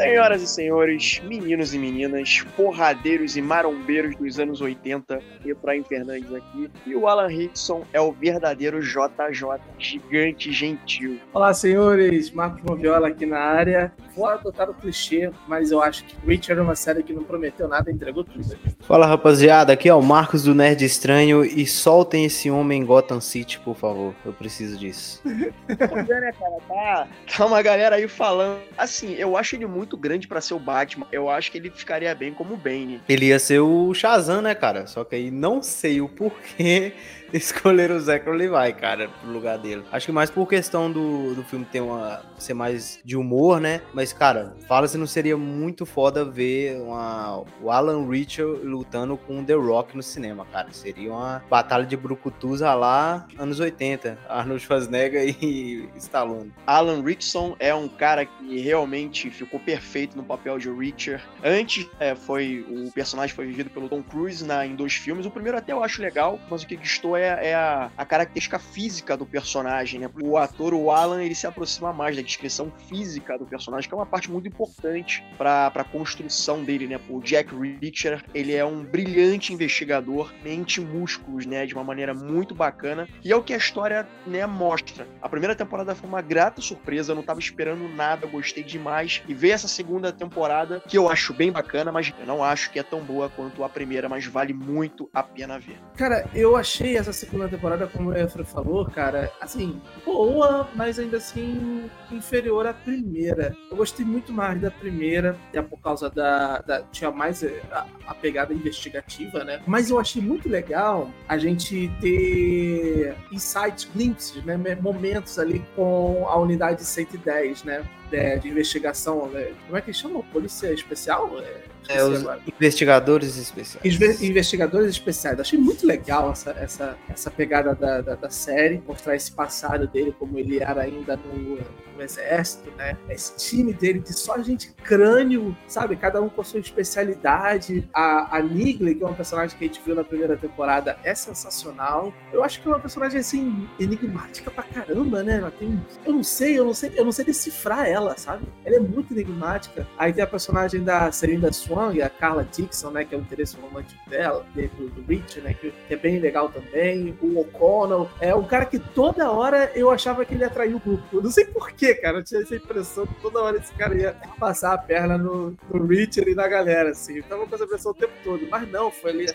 Senhoras e senhores, meninos e meninas, porradeiros e marombeiros dos anos 80, Efraim Fernandes aqui. E o Alan Rickson é o verdadeiro JJ, gigante gentil. Olá, senhores, Marcos Moviola aqui na área. Vou adotar o clichê, mas eu acho que Richard é uma série que não prometeu nada e entregou tudo. Fala, rapaziada, aqui é o Marcos do Nerd Estranho e soltem esse homem em Gotham City, por favor. Eu preciso disso. Pois é, né, cara? Tá, tá uma galera aí falando. Assim, eu acho ele muito grande pra ser o Batman. Eu acho que ele ficaria bem como Bane. Ele ia ser o Shazam, né, cara? Só que aí não sei o porquê escolher o Zachary Levi, cara, pro lugar dele. Acho que mais por questão do, do filme ter uma ser mais de humor, né? Mas, cara, fala se não seria muito foda ver uma, o Alan Richter lutando com o The Rock no cinema, cara. Seria uma batalha de brucutus lá anos 80. Arnold Schwarzenegger e Stallone. Alan Rickson é um cara que realmente ficou perfeito no papel de Richard. Antes, é, foi o personagem foi vivido pelo Tom Cruise na, em dois filmes. O primeiro até eu acho legal, mas o que gostou é, é a, a, característica física do personagem, né? O ator, o Alan, ele se aproxima mais da descrição física do personagem, que é uma parte muito importante para a construção dele, né? O Jack Reacher, ele é um brilhante investigador, mente músculos, né? De uma maneira muito bacana. E é o que a história, né, mostra. A primeira temporada foi uma grata surpresa, eu não tava esperando nada, gostei demais. E ver essa segunda temporada, que eu acho bem bacana, mas eu não acho que é tão boa quanto a primeira, mas vale muito a pena ver. Cara, eu achei essa segunda temporada, como o Efra falou, cara, assim, boa, mas ainda assim inferior à primeira. Eu gostei muito mais da primeira, até por causa da. da tinha mais a, a, pegada investigativa, né? Mas eu achei muito legal a gente ter insights, glimpses, né? Momentos ali com a unidade 110, né? De, de investigação, né? como é que chama? Polícia Especial? É é, os agora. investigadores especiais. investigadores especiais. Achei muito legal essa, essa, essa pegada da, da, da, série, mostrar esse passado dele, como ele era ainda no, no exército, né? Esse time dele de só gente crânio, sabe? Cada um com a sua especialidade. A, a Nigley, que é uma personagem que a gente viu na primeira temporada, é sensacional. Eu acho que é uma personagem assim, enigmática pra caramba, né? Ela tem. Eu não sei, eu não sei, eu não sei decifrar ela, sabe? Ela é muito enigmática. Aí tem a personagem da Serena Swan a Carla Dixon, né, que é o interesse romântico dela, do, do Rich, né, que, é bem legal também. O O'Connell é um cara que toda hora eu achava que ele atraiu o grupo. Eu não sei porquê, cara. Eu tinha essa impressão que toda hora esse cara ia passar a perna no, no Richard e na galera, assim. Eu tava com essa impressão o tempo todo. Mas não, foi ali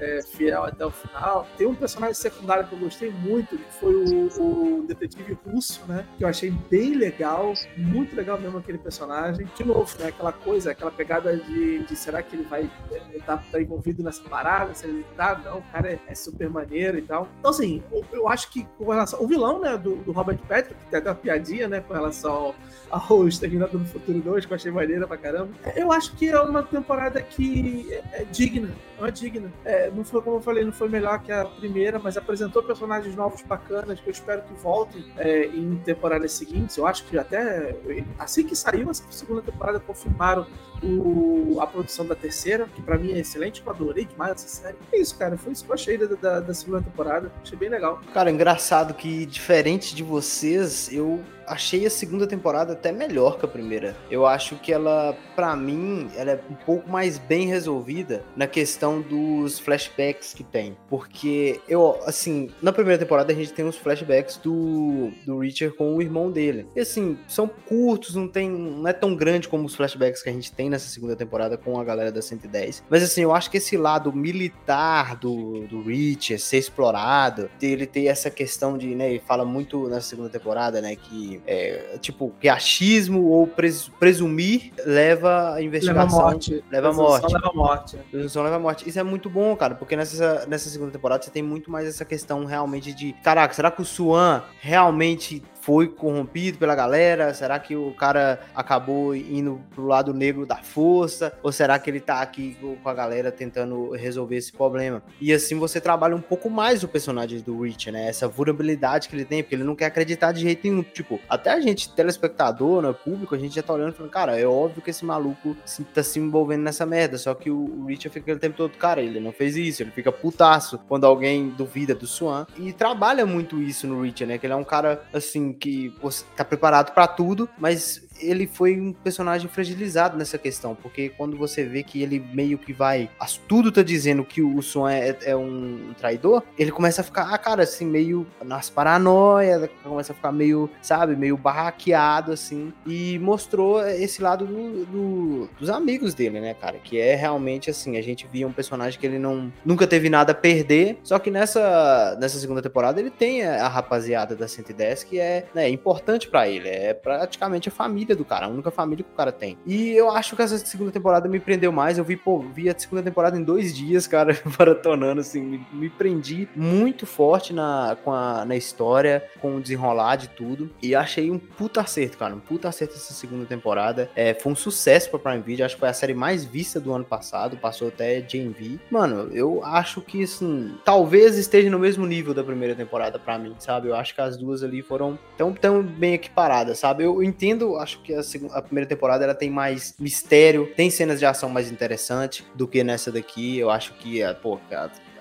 é, fiel até o final. Tem um personagem secundário que eu gostei muito, que foi o, o detetive russo, né? Que eu achei bem legal, muito legal mesmo aquele personagem. De novo, né? Aquela coisa, aquela pegada de de será que ele vai estar tá, tá envolvido nessa parada? Se ele tá, não, o cara é, é, super maneiro e tal. Então, assim, eu, eu, acho que com relação. O vilão, né, do, do Robert Patrick, que tem até uma piadinha, né, com relação ao, ao Exterminado do Futuro 2, que eu achei maneira pra caramba. Eu acho que é uma temporada que é, é digna, é digna. É, não foi, como eu falei, não foi melhor que a primeira, mas apresentou personagens novos bacanas que eu espero que voltem é, em temporadas seguintes. Eu acho que até assim que saiu essa segunda temporada, confirmaram o, a produção da terceira, que para mim é excelente, eu adorei demais essa série. É isso, cara, foi isso que eu achei da, da, da segunda temporada, achei bem legal. Cara, engraçado que, diferente de vocês, eu achei a segunda temporada até melhor que a primeira. Eu acho que ela, para mim, ela é um pouco mais bem resolvida na questão dos flashbacks que tem. Porque eu, assim, na primeira temporada a gente tem os flashbacks do, do Richard com o irmão dele. E assim, são curtos, não tem. não é tão grande como os flashbacks que a gente tem nessa segunda temporada com a galera da 110. Mas assim, eu acho que esse lado militar do, do Richard ser explorado, ele ter essa questão de, né, ele fala muito nessa segunda temporada, né, que é, tipo, que achismo ou pres, presumir leva a investigação. Leva a morte. Leva a morte. leva a morte. Presunção leva a morte. Isso é muito bom, cara, porque nessa, nessa segunda temporada você tem muito mais essa questão realmente de, caraca, será que o Swan realmente foi corrompido pela galera? Será que o cara acabou indo pro lado negro da força? Ou será que ele tá aqui com a galera tentando resolver esse problema? E assim você trabalha um pouco mais o personagem do Rich, né? Essa vulnerabilidade que ele tem, porque ele não quer acreditar de jeito nenhum. Tipo, até a gente, telespectador, né, público, a gente já tá olhando e falando, cara, é óbvio que esse maluco tá se envolvendo nessa merda. Só que o Rich fica o tempo todo, cara, ele não fez isso, ele fica putaço quando alguém duvida do Swan. E trabalha muito isso no Rich, né? Que ele é um cara, assim, que você tá preparado para tudo, mas ele foi um personagem fragilizado nessa questão, porque quando você vê que ele meio que vai. Tudo tá dizendo que o Son é, é um traidor, ele começa a ficar, ah, cara, assim, meio nas paranoias, começa a ficar meio, sabe, meio barraqueado, assim, e mostrou esse lado do, do, dos amigos dele, né, cara? Que é realmente assim, a gente via um personagem que ele não nunca teve nada a perder, só que nessa, nessa segunda temporada ele tem a rapaziada da 110 que é né, importante para ele, é praticamente a família família do cara, a única família que o cara tem. E eu acho que essa segunda temporada me prendeu mais. Eu vi, pô, vi a segunda temporada em dois dias, cara, maratonando, assim, me, me prendi muito forte na, com a, na história, com o desenrolar de tudo. E achei um puta acerto, cara, um puta acerto essa segunda temporada. É, foi um sucesso pra Prime Video, acho que foi a série mais vista do ano passado, passou até JMV. Mano, eu acho que, assim, talvez esteja no mesmo nível da primeira temporada para mim, sabe? Eu acho que as duas ali foram tão, tão bem equiparadas, sabe? Eu entendo, acho que a, segunda, a primeira temporada ela tem mais mistério, tem cenas de ação mais interessantes do que nessa daqui. Eu acho que, pô,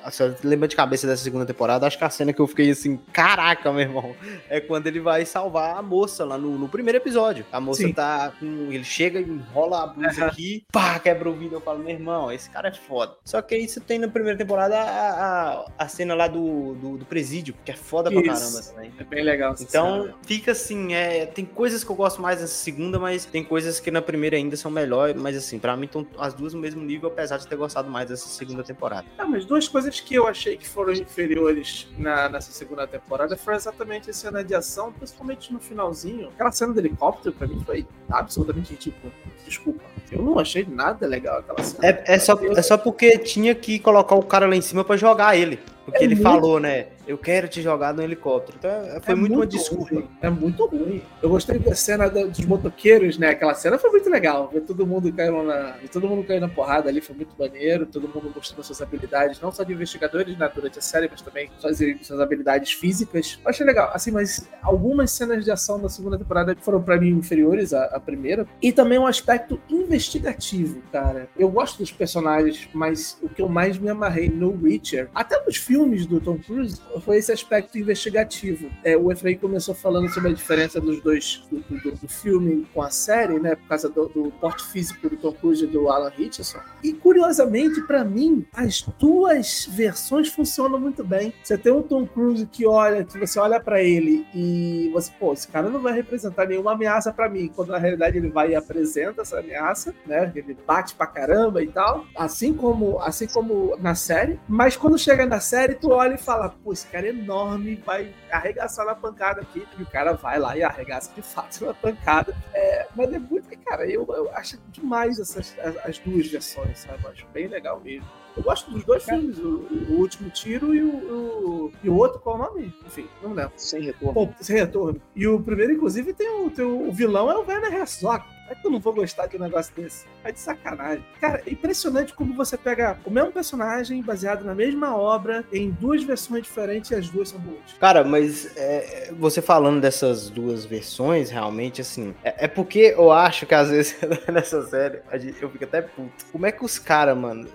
você lembra de cabeça dessa segunda temporada? Acho que a cena que eu fiquei assim, caraca, meu irmão, é quando ele vai salvar a moça lá no, no primeiro episódio. A moça Sim. tá com. Ele chega e enrola a blusa aqui, pá, quebra o vidro. Eu falo, meu irmão, esse cara é foda. Só que aí você tem na primeira temporada a, a, a cena lá do, do, do, presídio, que é foda Isso. pra caramba também. É bem legal. Então, cena. fica assim, é, tem coisas que eu gosto mais nessa segunda, mas tem coisas que na primeira ainda são melhores. Mas assim, pra mim estão as duas no mesmo nível, apesar de ter gostado mais dessa segunda temporada. Ah, mas duas coisas coisas que eu achei que foram inferiores na, nessa segunda temporada foi exatamente a cena de ação, principalmente no finalzinho. Aquela cena do helicóptero, pra mim, foi absolutamente tipo, desculpa. Eu não achei nada legal aquela cena. É, é, só, é só porque tinha que colocar o cara lá em cima para jogar ele. Porque é ele muito... falou, né? Eu quero te jogar no helicóptero. Então é, foi é muito, muito, uma desculpa. Ruim. É muito ruim. Eu gostei da cena dos motoqueiros, né? Aquela cena foi muito legal. Ver todo mundo caindo na. todo mundo caindo na porrada ali foi muito maneiro. Todo mundo mostrando suas habilidades, não só de investigadores né, durante a série, mas também suas, suas habilidades físicas. Eu achei legal. Assim, mas algumas cenas de ação da segunda temporada foram para mim inferiores à, à primeira. E também um aspecto investigativo, cara. Eu gosto dos personagens, mas o que eu mais me amarrei no Witcher, até nos filmes do Tom Cruise, foi esse aspecto investigativo. É, o Efraim começou falando sobre a diferença dos dois, do, do, do filme com a série, né, por causa do, do, porte físico do Tom Cruise e do Alan Richardson. E curiosamente, para mim, as duas versões funcionam muito bem. Você tem um Tom Cruise que olha, que você olha para ele e você, pô, esse cara não vai representar nenhuma ameaça para mim, quando na realidade ele vai e apresenta essa ameaça, né? Ele bate pra caramba e tal, assim como, assim como na série. Mas quando chega na série, tu olha e fala, pô, esse cara é enorme, vai arregaçar na pancada aqui. E o cara vai lá e arregaça de fato na pancada. É, mas é muito, cara, eu, eu acho demais essas, as, as duas versões, sabe? Eu acho bem legal mesmo. Eu gosto dos dois filmes, o, o Último Tiro e o, o, e o outro, qual o nome? Enfim, não lembro. Sem retorno. Bom, sem retorno. E o primeiro, inclusive, tem o, tem o, o vilão é o Werner Herzog. É que eu não vou gostar de um negócio desse. É de sacanagem. Cara, é impressionante como você pega o mesmo personagem baseado na mesma obra em duas versões diferentes e as duas são boas. Cara, mas é, você falando dessas duas versões, realmente, assim, é, é, porque eu acho que às vezes nessa série eu fico até puto. Como é que os caras, mano,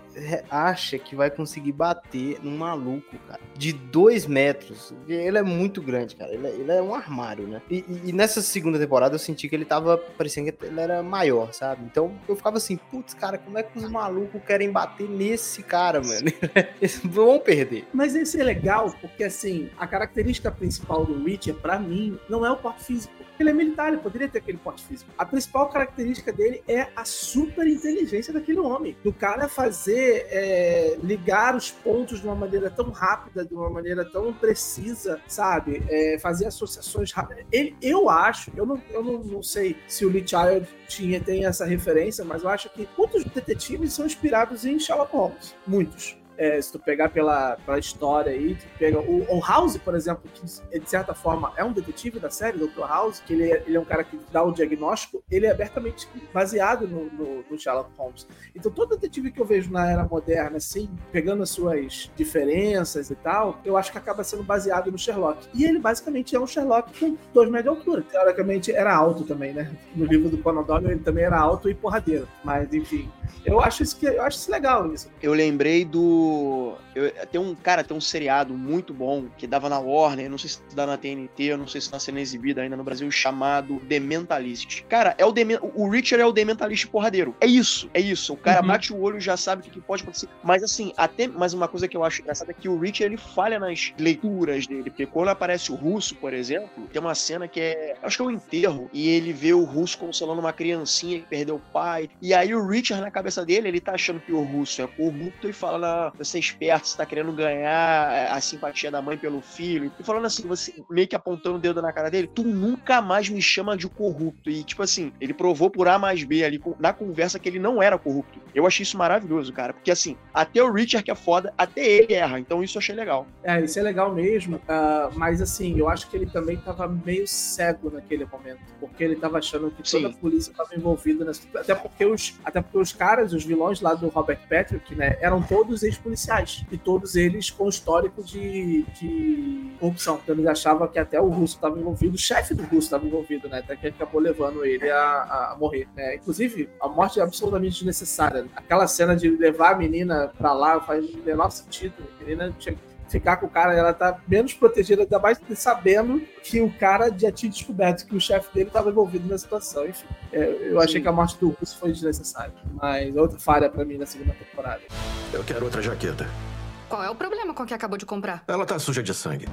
acha que vai conseguir bater num maluco, cara, de dois metros? Ele é muito grande, cara. Ele é, ele é um armário, né? E, e, nessa segunda temporada eu senti que ele tava parecendo que ele era maior, sabe? Então eu ficava assim, putz, cara, como é que os malucos querem bater nesse cara, mano? Eles vão perder. Mas isso é legal, porque assim, a característica principal do Witcher, para mim, não é o porte físico ele é militar, ele poderia ter aquele porte físico. A principal característica dele é a super inteligência daquele homem. Do cara fazer, é, ligar os pontos de uma maneira tão rápida, de uma maneira tão precisa, sabe? É, fazer associações rápidas. Ele, eu acho, eu, não, eu não, não sei se o Lee Child tinha, tem essa referência, mas eu acho que muitos detetives são inspirados em Sherlock Holmes. Muitos. É, se tu pegar pela, pela história aí, tu pega o, o, House, por exemplo, que de certa forma é um detetive da série, Dr. House, que ele é, ele é um cara que dá o diagnóstico, ele é abertamente baseado no, no, no, Sherlock Holmes. Então todo detetive que eu vejo na era moderna, assim, pegando as suas diferenças e tal, eu acho que acaba sendo baseado no Sherlock. E ele basicamente é um Sherlock com dois metros de altura. Teoricamente era alto também, né? No livro do Conan Doyle ele também era alto e porradeiro. Mas enfim, eu acho isso que eu acho isso legal isso. Eu lembrei do Eu, tem um cara, tem um seriado muito bom que dava na Warner, não sei se dá na TNT, não sei se tá sendo exibido ainda no Brasil, chamado The Mentalist. Cara, é o, Demen o Richard é o The Mentalist porradeiro. É isso, é isso. O cara uhum. bate o olho já sabe o que, pode acontecer. Mas assim, até. Mas uma coisa que eu acho engraçada é que o Richard ele falha nas leituras dele. Porque quando aparece o russo, por exemplo, tem uma cena que é. Acho que é o um enterro. E ele vê o russo consolando uma criancinha que perdeu o pai. E aí o Richard, na cabeça dele, ele tá achando que o russo é corrupto e fala: você é esperto, você tá querendo ganhar a simpatia da mãe pelo filho. E falando assim, você meio que apontando o dedo na cara dele, tu nunca mais me chama de corrupto. E tipo assim, ele provou por A mais B ali na conversa que ele não era corrupto. Eu achei isso maravilhoso, cara. Porque assim, até o Richard que é foda, até ele erra. Então isso eu achei legal. É, isso é legal mesmo. Uh, mas assim, eu acho que ele também tava meio cego naquele momento. Porque ele tava achando que toda Sim. a polícia tava envolvida nessa. Até porque os, até porque os caras, os vilões lá do Robert Patrick, né, eram todos ex-policiais. E todos eles com histórico de, de corrupção. Então eles achavam que até o russo estava envolvido, o chefe do russo estava envolvido, né? Até que acabou levando ele a, a morrer. Né? Inclusive, a morte é absolutamente desnecessária. Aquela cena de levar a menina pra lá faz o menor sentido. A menina tinha ficar com o cara, ela tá menos protegida, ainda mais sabendo que o cara já tinha descoberto que o chefe dele estava envolvido na situação. Enfim, é, eu achei Sim. que a morte do Russo foi desnecessária. Mas outra falha para mim na segunda temporada. Eu quero outra jaqueta. Qual é o problema com a que acabou de comprar? Ela tá suja de sangue.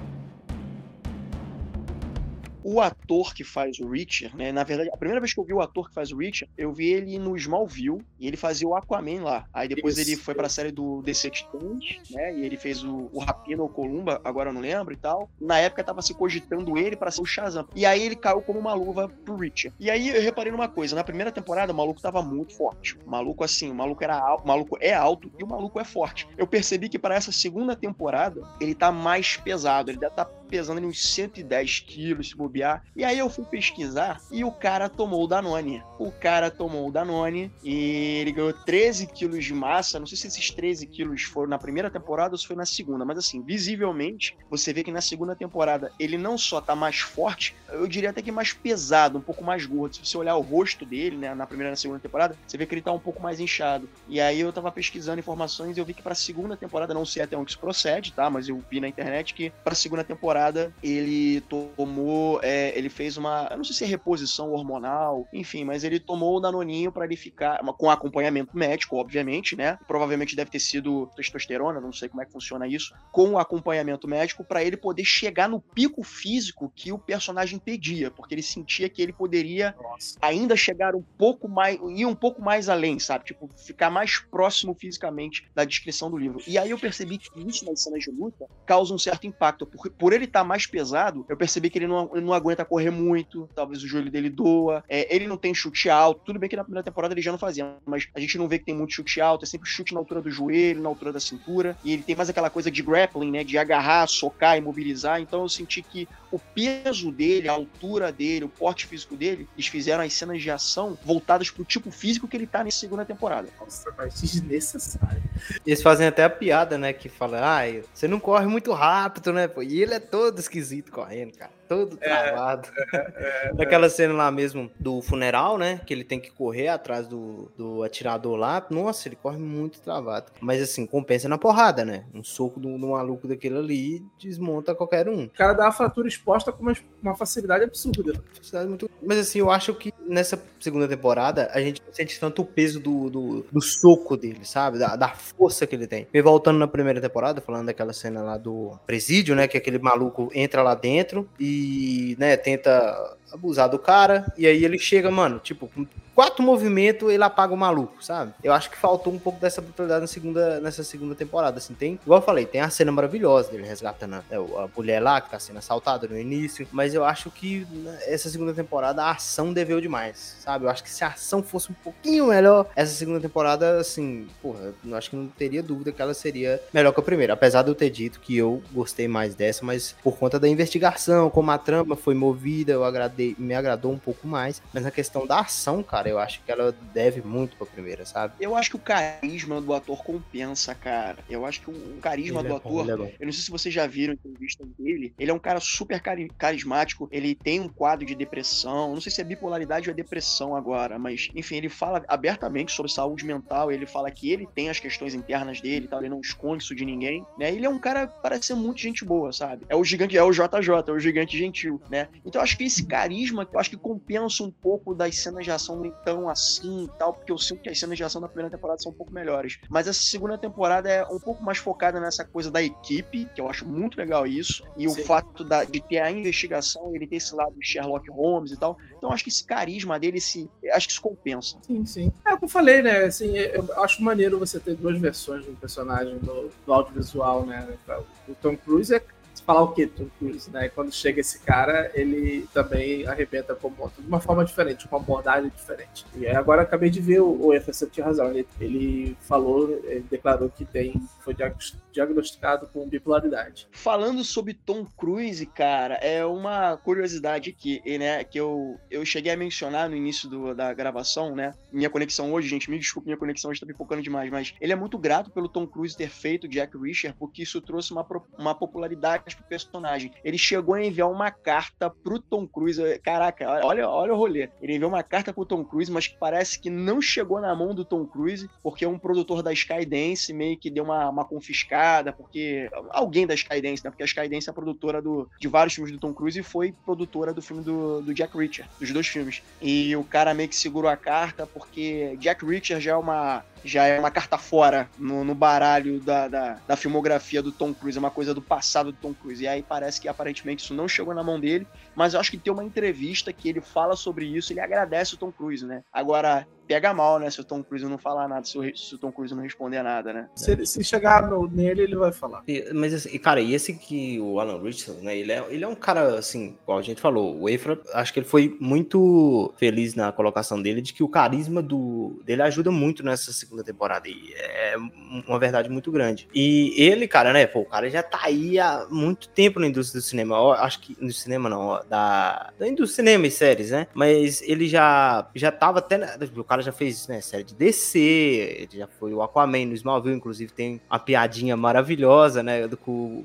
O ator que faz o Richard, né? Na verdade, a primeira vez que eu vi o ator que faz o Richard, eu vi ele no Smallville e ele fazia o Aquaman lá. Aí depois Isso. ele foi pra série do DC Titans, né? E ele fez o, o Rapino ou Columba, agora eu não lembro e tal. Na época tava se cogitando ele para ser o Shazam. E aí ele caiu como uma luva pro Richard. E aí eu reparei numa coisa, na primeira temporada o maluco tava muito forte. O maluco assim, o maluco era alto, o maluco é alto e o maluco é forte. Eu percebi que para essa segunda temporada ele tá mais pesado, ele deve tá pesando uns 110 quilos, se bobear. E aí eu fui pesquisar e o cara tomou o Danone. O cara tomou o Danone e ele ganhou 13 quilos de massa. Não sei se esses 13 quilos foram na primeira temporada ou se foi na segunda, mas assim, visivelmente, você vê que na segunda temporada ele não só tá mais forte, eu diria até que mais pesado, um pouco mais gordo. Se você olhar o rosto dele, né, na primeira e na segunda temporada, você vê que ele tá um pouco mais inchado. E aí eu tava pesquisando informações e eu vi que pra segunda temporada, não sei até onde isso procede, tá? Mas eu vi na internet que pra segunda temporada ele tomou, é, ele fez uma, eu não sei se é reposição hormonal, enfim, mas ele tomou o danoninho para ele ficar com acompanhamento médico, obviamente, né? Provavelmente deve ter sido testosterona, não sei como é que funciona isso, com acompanhamento médico para ele poder chegar no pico físico que o personagem pedia, porque ele sentia que ele poderia Nossa. ainda chegar um pouco mais, ir um pouco mais além, sabe? Tipo, ficar mais próximo fisicamente da descrição do livro. E aí eu percebi que isso nas cenas de luta causa um certo impacto, por, por ele tá mais pesado, eu percebi que ele não, ele não aguenta correr muito, talvez o joelho dele doa, é, ele não tem chute alto, tudo bem que na primeira temporada ele já não fazia, mas a gente não vê que tem muito chute alto, é sempre chute na altura do joelho, na altura da cintura, e ele tem mais aquela coisa de grappling, né, de agarrar, socar, imobilizar, então eu senti que o peso dele, a altura dele, o porte físico dele, eles fizeram as cenas de ação voltadas pro tipo físico que ele tá nessa segunda temporada. Nossa, mas desnecessário. Eles fazem até a piada, né, que fala, ah, você não corre muito rápido, né, e ele é todo todo esquisito correndo, cara todo é, travado. É, é, Daquela cena lá mesmo do funeral, né? Que ele tem que correr atrás do, do atirador lá. Nossa, ele corre muito travado. Mas assim, compensa na porrada, né? Um soco do, do maluco daquele ali desmonta qualquer um. O cara dá a fratura exposta com uma, uma facilidade absurda. Facilidade muito... Mas assim, eu acho que nessa segunda temporada a gente sente tanto o peso do, do, do soco dele, sabe? Da, da, força que ele tem. E voltando na primeira temporada, falando daquela cena lá do presídio, né? Que aquele maluco entra lá dentro e né, tenta abusar do cara, e aí ele chega, mano, tipo, com quatro movimentos ele apaga o maluco, sabe? Eu acho que faltou um pouco dessa brutalidade na segunda, nessa segunda temporada, assim, tem, igual eu falei, tem a cena maravilhosa dele resgatando a, a mulher lá, que tá sendo assaltada no início, mas eu acho que né, essa segunda temporada a ação deveu demais, sabe? Eu acho que se a ação fosse um pouquinho melhor, essa segunda temporada, assim, porra, eu acho que não teria dúvida que ela seria melhor que a primeira, apesar de eu ter dito que eu gostei mais dessa, mas por conta da investigação, como a trama foi movida, eu agradei, me agradou um pouco mais, mas na questão da ação, cara, eu acho que ela deve muito pra primeira, sabe? Eu acho que o carisma do ator compensa, cara. Eu acho que o carisma Ele do é bom, ator. é. Eu não sei se vocês já viram a entrevista dele. Ele é um cara super cari- carismático. Ele tem um quadro de depressão. Não sei se é bipolaridade ou é depressão agora, mas enfim, ele fala abertamente sobre saúde mental. Ele fala que ele tem as questões internas dele, e tal. Ele não esconde isso de ninguém, né? Ele é um cara parece ser muito gente boa, sabe? É o gigante, é o JJ, é o gigante gentil, né? Então eu acho que esse carisma, eu acho que compensa um pouco das cenas de ação nem tão assim e tal, porque eu sinto que as cenas de ação da primeira temporada são um pouco melhores. Mas essa segunda temporada é um pouco mais focada nessa coisa da equipe, que eu acho muito legal isso, e Sim. o fato da- de ter a investigação, ele ter esse lado de Sherlock Holmes e tal. Então eu acho que esse carisma dele, esse, acho que isso compensa. Sim, sim. É o que eu falei, né? Assim, eu acho maneiro você ter duas versões do personagem do, do audiovisual, né? O Tom Cruise é falar o que Tom Cruise, né? Quando chega esse cara, ele também arrebenta como de uma forma diferente, com uma abordagem diferente. E agora acabei de ver o, o Efferson tinha razão. Ele, ele falou, ele declarou que tem, foi diagnos- diagnosticado com bipolaridade. Falando sobre Tom Cruise, cara, é uma curiosidade aqui, e, né, que eu, eu cheguei a mencionar no início do- da gravação, né? Minha conexão hoje, gente, me desculpe, minha conexão hoje tá pipocando demais, mas ele é muito grato pelo Tom Cruise ter feito Jack Reacher, porque isso trouxe uma, uma popularidade pro personagem. Ele chegou a enviar uma carta pro Tom Cruise. Caraca, olha, olha o rolê. Ele enviou uma carta pro Tom Cruise, mas parece que não chegou na mão do Tom Cruise, porque um produtor da Skydance meio que deu uma, uma confiscada, porque alguém da Skydance, né? Porque a Skydance é a produtora do, de vários filmes do Tom Cruise e foi produtora do filme do, do Jack Reacher, dos dois filmes. E o cara meio que segurou a carta, porque Jack Reacher já é uma já é uma carta fora no, no baralho da, da, da filmografia do Tom Cruise, é uma coisa do passado do Tom Cruise. E aí parece que aparentemente isso não chegou na mão dele, mas eu acho que tem uma entrevista que ele fala sobre isso, ele agradece o Tom Cruise, né? Agora, pega mal, né, se o Tom Cruise não falar nada, se o, se o Tom Cruise não responder nada, né? Se, ele- se chegar no- nele, ele vai falar. E- Mas, assim, cara, e esse que o Alan Richardson, né? Ele é, ele é um cara, assim, igual a gente falou, o Efra, acho que ele foi muito feliz na colocação dele de que o carisma do, dele ajuda muito nessa segunda temporada. E é uma verdade muito grande. E ele, cara, né? Pô, o cara já tá aí há muito tempo na indústria do cinema. Ó, acho que no cinema não, ó, da, da do cinema e séries, né? Mas ele já, já tava até. o cara já fez né, série de DC, ele já foi o Aquaman no Smallville, inclusive tem uma piadinha maravilhosa, né? Do,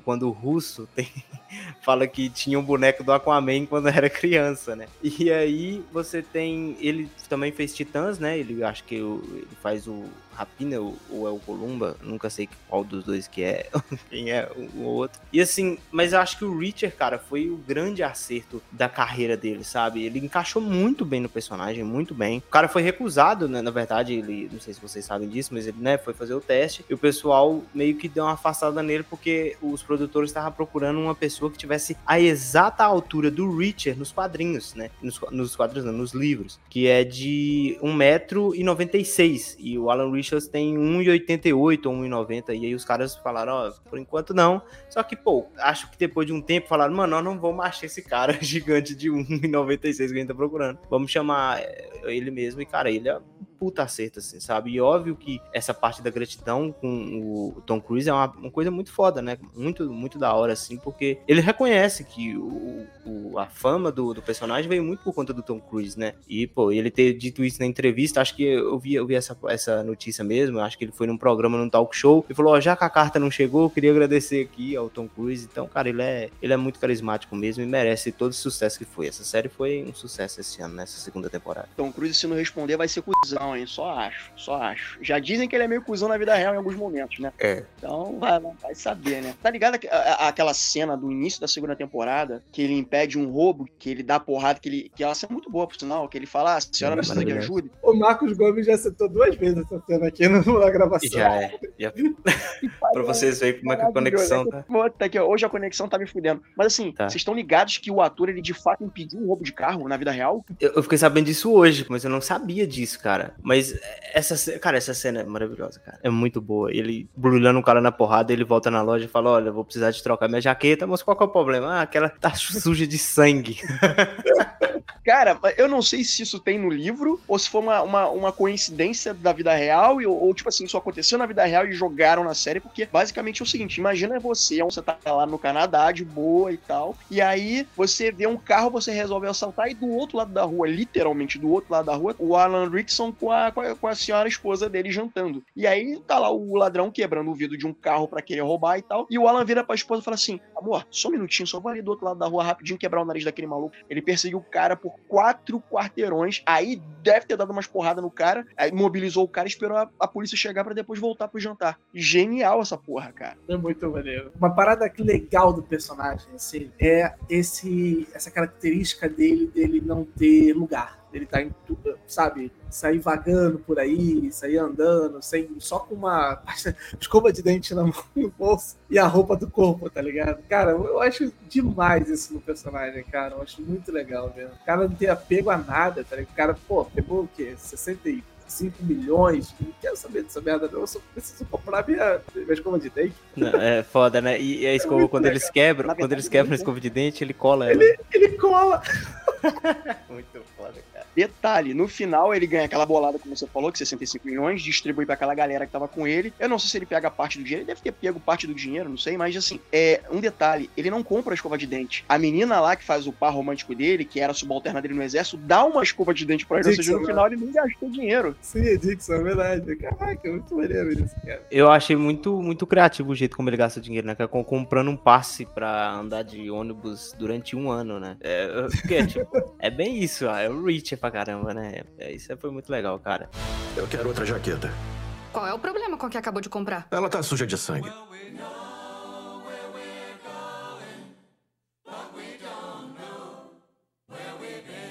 quando o russo tem, fala que tinha um boneco do Aquaman quando era criança, né? E aí você tem. Ele também fez Titãs, né? Ele acho que ele faz o Rapina ou é o Columba, nunca sei qual dos dois que é, quem é o outro. E assim, mas eu acho que o Richard, cara, foi o grande acerto da carreira dele, sabe? Ele encaixou muito bem no personagem, muito bem. O cara foi recusado, né? Na verdade, ele, não sei se vocês sabem disso, mas ele, né, foi fazer o teste e o pessoal meio que deu uma afastada nele porque os produtores estavam procurando uma pessoa que tivesse a exata altura do Richard nos quadrinhos, né? Nos, nos quadrinhos, não, nos livros, que é de 1,96m e o Alan Richards tem 1,88 ou 1,90 e aí os caras falaram, ó, por enquanto não. Só que, pô, acho que depois de um tempo falaram, mano, nós não vamos achar esse cara gigante de 1,96 que a gente tá procurando. Vamos chamar é, ele mesmo e, cara, ele é puta acerto, assim, sabe? E óbvio que essa parte da gratidão com o Tom Cruise é uma, uma coisa muito foda, né? Muito, muito da hora, assim, porque ele reconhece que o, o- a fama do, do personagem veio muito por conta do Tom Cruise, né? E, pô, ele ter dito isso na entrevista, acho que eu vi, eu vi essa, essa notícia mesmo, acho que ele foi num programa, num talk show, e falou, ó, já que a carta não chegou, eu queria agradecer aqui ao Tom Cruise. Então, cara, ele é, ele é muito carismático mesmo e merece todo o sucesso que foi. Essa série foi um sucesso esse ano, nessa segunda temporada. Tom Cruise, se não responder, vai ser cuzão, hein? Só acho, só acho. Já dizem que ele é meio cuzão na vida real em alguns momentos, né? É. Então, vai, vai saber, né? Tá ligado aqu- a- a- aquela cena do início da segunda temporada, que ele impede um roubo, que ele dá porrada, que ele. Que ela é muito boa, por sinal, que ele fala, ah, a senhora É, precisa de maravilhoso. ajuda. O Marcos Gomes já citou duas vezes essa cena aqui na gravação. Já é. Já... pra vocês verem como é que a conexão tá. Puta, aqui, hoje a conexão tá me fudendo. Mas assim, Tá. vocês estão ligados que o ator, ele de fato impediu um roubo de carro na vida real? Eu, eu fiquei sabendo disso hoje, mas eu não sabia disso, cara. Mas essa, cara, essa cena é maravilhosa, cara. É muito boa. Ele brulhando o cara na porrada, ele volta na loja e fala: Olha, vou precisar de trocar minha jaqueta, mas qual que é o problema? Ah, aquela tá suja de sangue. Cara, eu não sei se isso tem no livro ou se foi uma, uma, uma coincidência da vida real ou, ou, tipo assim, isso aconteceu na vida real e jogaram na série, porque basicamente é o seguinte: imagina você, você tá lá no Canadá de boa e tal, e aí você vê um carro, você resolve assaltar, e do outro lado da rua, literalmente do outro lado da rua, o Alan Rickson com a, com a, com a senhora esposa dele jantando. E aí tá lá o ladrão quebrando o vidro de um carro para querer roubar e tal, e o Alan vira pra esposa e fala assim: amor, só um minutinho, só vou ali do outro lado da rua rapidinho quebrar o nariz daquele maluco. Ele perseguiu o cara por quatro quarteirões, aí deve ter dado umas porradas no cara, aí mobilizou o cara esperou a, a polícia chegar para depois voltar pro jantar. Genial essa porra, cara. É muito maneiro. Uma parada legal do personagem, assim, é esse, essa característica dele, dele não ter lugar. Ele tá em tudo, sabe? Sair vagando por aí, sair andando, sem, só com uma escova de dente na mão no bolso e a roupa do corpo, tá ligado? Cara, eu acho demais isso no personagem, cara. Eu acho muito legal mesmo. O cara não tem apego a nada, tá ligado? O cara, pô, pegou o quê? 60 5 milhões, não quero saber dessa merda, não. Eu só preciso comprar minha, minha escova de dente. Não, é foda, né? E a escova, é quando legal. eles quebram, quando eles quebram a escova de dente, ele cola ela. Ele, ele cola. Muito foda, cara. Detalhe, no final ele ganha aquela bolada, como você falou, que 65 milhões, distribui para aquela galera que tava com ele. Eu não sei se ele pega parte do dinheiro, ele deve ter pego parte do dinheiro, não sei, mas assim, é um detalhe, ele não compra a escova de dente. A menina lá que faz o par romântico dele, que era subalterna dele no exército, dá uma escova de dente pra ele, Dixon, ou seja, no final ele nem gastou dinheiro. Sim, é Dixon, é verdade. Caraca, muito maneiro isso, cara. Eu achei muito, muito criativo o jeito como ele gasta dinheiro, né? Que é comprando um passe pra andar de ônibus durante um ano, né? É, porque, tipo, é bem isso, ó, é o Rich pra caramba, né? É, isso foi muito legal, cara. Eu quero outra jaqueta. Qual é o problema com a que acabou de comprar? Ela tá suja de sangue.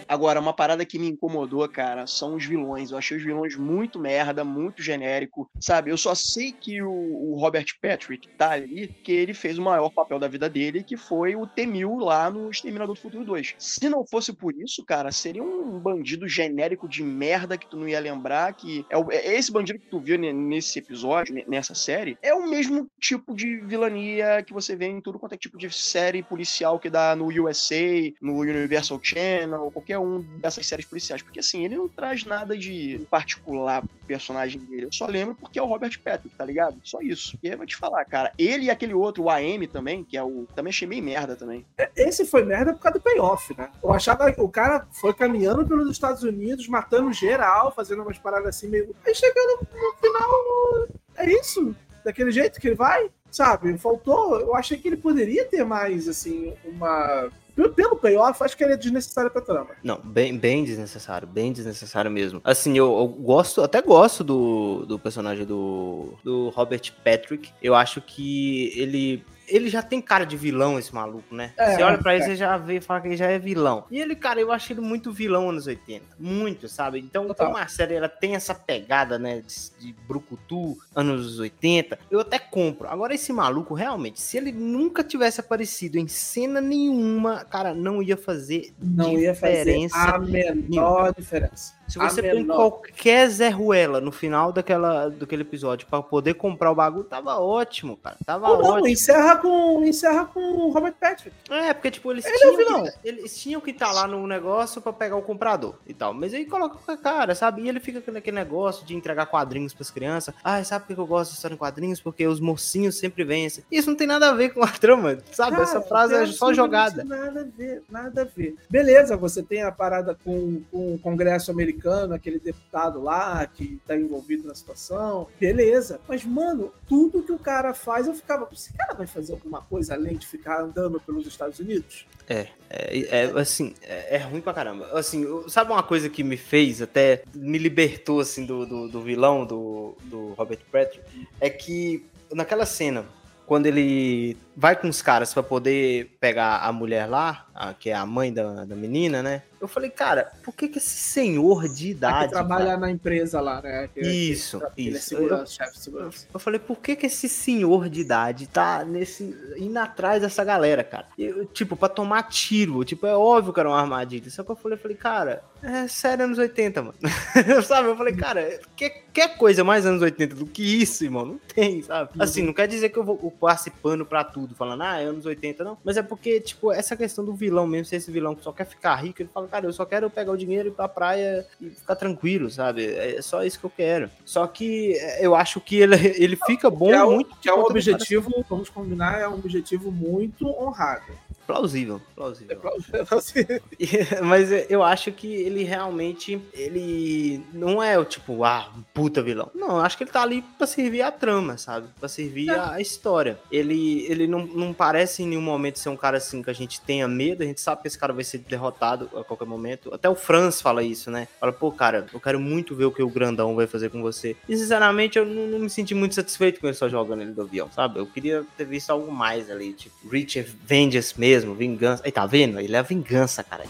Agora, uma parada que me incomodou, cara, são os vilões. Eu achei os vilões muito merda, muito genérico, sabe? Eu só sei que o, o Robert Patrick tá ali, que ele fez o maior papel da vida dele, que foi o T-1000 lá no Exterminador do Futuro 2. Se não fosse por isso, cara, seria um bandido genérico de merda que tu não ia lembrar, que é, o, é esse bandido que tu viu nesse episódio, nessa série, é o mesmo tipo de vilania que você vê em tudo quanto é tipo de série policial que dá no USA, no Universal Channel, qualquer qualquer um dessas séries policiais. Porque assim, ele não traz nada de particular pro personagem dele. Eu só lembro porque é o Robert Patrick, tá ligado? Só isso. E aí eu vou te falar, cara. Ele e aquele outro, o AM também, que é o. Também achei meio merda também. É, esse foi merda por causa do payoff, né? Eu achava que o cara foi caminhando pelos Estados Unidos, matando geral, fazendo umas paradas assim meio. Aí chegando no final. É isso? Daquele jeito que ele vai? Sabe? Faltou. Eu achei que ele poderia ter mais, assim, uma pelo payoff, acho que ele é desnecessário pra trama. Não, bem, bem desnecessário, bem desnecessário mesmo. Assim, eu, eu, gosto, até gosto do, do personagem do, do Robert Patrick. Eu acho que ele ele já tem cara de vilão, esse maluco, né? É, você olha pra é. ele, você já vê e fala que ele já é vilão. E ele, cara, eu achei ele muito vilão anos 80. Muito, sabe? Então, Total. como a série ela tem essa pegada, né, de, de brucutu, anos 80, eu até compro. Agora, esse maluco, realmente, se ele nunca tivesse aparecido em cena nenhuma, cara, não ia fazer não diferença. Ia fazer a menor nenhuma. diferença. Se você põe qualquer Zé Ruela no final daquela, daquele episódio para poder comprar o bagulho, tava ótimo, cara. Tava Ou não, ótimo. Encerra com, encerra com o Robert Patrick. É, porque, tipo, eles, Ele tinham, é que, eles tinham que estar tá lá no negócio para pegar o comprador e tal. Mas aí coloca com a cara, sabe? E ele fica naquele negócio de entregar quadrinhos pras crianças. Ah, sabe por que eu gosto de história em quadrinhos? Porque os mocinhos sempre vencem. Isso não tem nada a ver com a trama, sabe? Cara, Essa frase é só jogada. Nada a ver, nada a ver. Beleza, você tem a parada com, com o Congresso americano americano, aquele deputado lá que tá envolvido na situação, beleza. Mas, mano, tudo que o cara faz, eu ficava, esse cara vai fazer alguma coisa além de ficar andando pelos Estados Unidos? É, é, é assim, é, é, ruim pra caramba. Assim, sabe uma coisa que me fez, até me libertou, assim, do, do, do vilão do, do Robert Patrick, é que naquela cena, quando ele vai com os caras para poder pegar a mulher lá, a, que é a mãe da, da menina, né? Eu falei, cara, por que que esse senhor de idade... que trabalha cara... na empresa lá, né? Que, isso, que, isso. Ele é segurança, chefe de segurança. Eu falei, por que que esse senhor de idade tá nesse... indo atrás dessa galera, cara? Eu, tipo, pra tomar tiro. Tipo, é óbvio que era uma armadilha. Só que eu falei, eu falei, cara, é sério anos 80, mano. sabe? Eu falei, cara, quer, quer coisa mais anos 80 do que isso, irmão? Não tem, sabe? Assim, não quer dizer que eu vou eu passe pano pra tudo, falando, ah, é anos 80, não. Mas é porque, tipo, essa questão do vilão mesmo, ser esse vilão que só quer ficar rico, ele fala, cara, eu só quero pegar o dinheiro, ir pra praia e ficar tranquilo, sabe? É só isso que eu quero. Só que é, eu acho que ele, ele fica bom que é, o- muito. que é um objetivo, vamos combinar, é um objetivo muito honrado. Parece- Plausível, É plausível. pra você- Mas eu acho que ele realmente, ele não é o tipo, ah, puta vilão. Não, eu acho que ele tá ali pra servir a trama, sabe? Pra servir a, a história. Ele, ele não, não parece em nenhum momento ser um cara assim que a gente tenha medo, a gente sabe que esse cara vai ser derrotado a qualquer momento. Até o Franz fala isso, né? Fala, pô, cara, eu quero muito ver o que o grandão vai fazer com você. E sinceramente, eu não, não me senti muito satisfeito com ele só jogando ele do avião, sabe? Eu queria ter visto algo mais ali, tipo, Richard Vengeance mesmo, vingança. Aí tá vendo? Ele é a vingança, cara.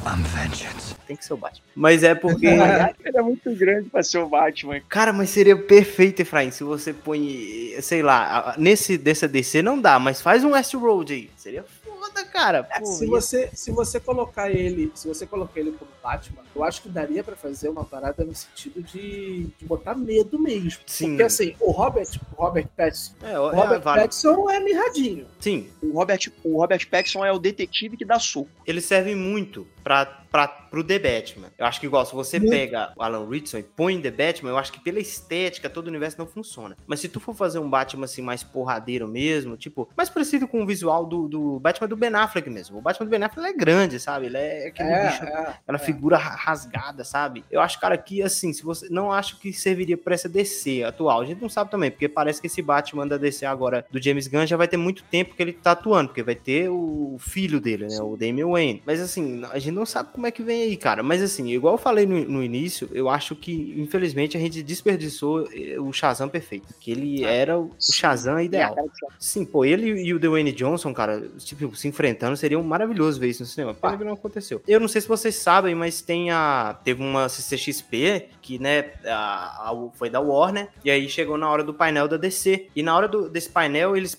Tem que ser o Batman. Mas é porque. Ele é muito grande pra ser o Batman. Cara, mas seria perfeito, Efraim, se você põe, sei lá, nesse dessa DC não dá, mas faz um Westworld aí. Seria foda, cara. É, Pô, se, ia- você, se você colocar ele, se você colocar ele como Batman, eu acho que daria pra fazer uma parada no sentido de, de botar medo mesmo. Sim. Porque assim, o Robert, o Robert Pattinson, É, o é, Robert vale. Pattinson é mirradinho. Sim, O Robert, o Robert Pattinson é o detetive que dá soco. ele serve muito pra, pra, pro The Batman. Eu acho que igual, se você Muito. pega o Alan Ritson e põe em The Batman, eu acho que pela estética, todo o universo não funciona. Mas se tu for fazer um Batman assim, mais porradeiro mesmo, tipo, mais parecido com o visual do, do Batman do Ben Affleck mesmo. O Batman do Ben Affleck é grande, sabe? Ele é aquele bicho É, é. aquela figura ra- rasgada, sabe? Eu acho, cara, que assim, se você não acho que serviria pra essa DC atual. A gente não sabe também, porque parece que esse Batman da DC agora do James Gunn já vai ter muito tempo que ele tá atuando, porque vai ter o filho dele, né, o Damian Wayne. Mas assim, a gente não sabe como é que vem aí, cara. Mas assim, igual eu falei no, no início, eu acho que infelizmente a gente desperdiçou eh, o Shazam perfeito, que ele era o Shazam ideal. Sim, pô, ele e o Dwayne Johnson, cara, tipo, se enfrentando, seria um maravilhoso ver isso no cinema. Pena que não aconteceu. Eu não sei se vocês sabem, mas tem a. Teve uma CCXP que, né, a- a- foi da Warner, e aí chegou na hora do painel da DC. E na hora do- desse painel, eles